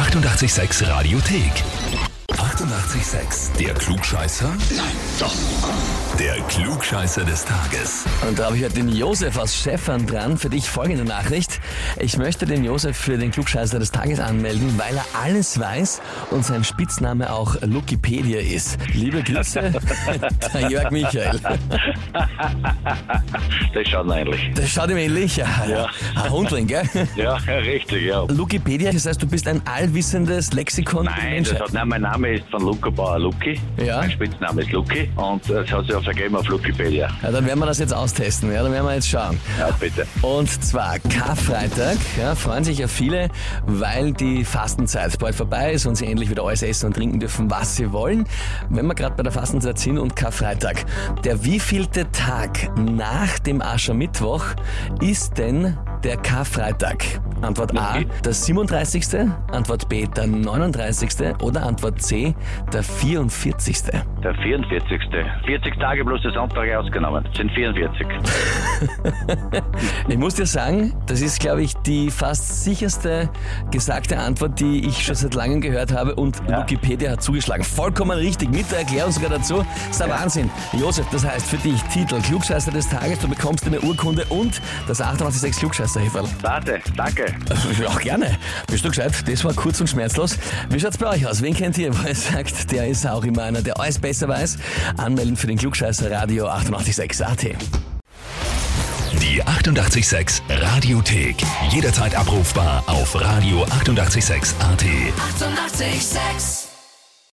886 Radiothek. 88,6. Der Klugscheißer? Nein, doch. Der Klugscheißer des Tages. Und da habe ich heute den Josef aus Stefan dran. Für dich folgende Nachricht. Ich möchte den Josef für den Klugscheißer des Tages anmelden, weil er alles weiß und sein Spitzname auch Lukipedia ist. Liebe Grüße, der Jörg Michael. Das schaut ähnlich. Das schaut ihm ähnlich. Ja. Ja. Ein Hundling, gell? Ja, richtig, ja. Lukipedia, das heißt, du bist ein allwissendes Lexikon Nein, das hat, nein, mein Name ist von Luca Bauer Luki. Ja. Mein Spitzname ist Luki und das hat sich auch vergeben auf Lukipedia. Ja, dann werden wir das jetzt austesten. Ja, dann werden wir jetzt schauen. Ja, bitte. Und zwar Karfreitag, ja, freuen sich ja viele, weil die Fastenzeit bald vorbei ist und sie endlich wieder alles essen und trinken dürfen, was sie wollen. Wenn wir gerade bei der Fastenzeit sind und Karfreitag, der wievielte Tag nach dem Aschermittwoch ist denn der Karfreitag? Antwort A, der 37., Antwort B, der 39. oder Antwort C, der 44. Der 44. 40 Tage plus der Sonntag ausgenommen. Das sind 44. Ich muss dir sagen, das ist, glaube ich, die fast sicherste gesagte Antwort, die ich schon seit langem gehört habe und Ja. Wikipedia hat zugeschlagen. Vollkommen richtig, mit der Erklärung sogar dazu. Das ist der Wahnsinn. Josef, das heißt für dich Titel Klugscheißer des Tages, du bekommst eine Urkunde und das 886 klugscheißer -Häferl. Warte, danke. Ja, gerne. Bist du gescheit? Das war kurz und schmerzlos. Wie schaut's bei euch aus? Wen kennt ihr, wo ihr sagt, der ist auch immer einer, der alles besser weiß? Anmelden für den Klugscheißer Radio 886 AT. Die 88,6 Radiothek. Jederzeit abrufbar auf radio886.at. 88,6. Eighty-eight, sex.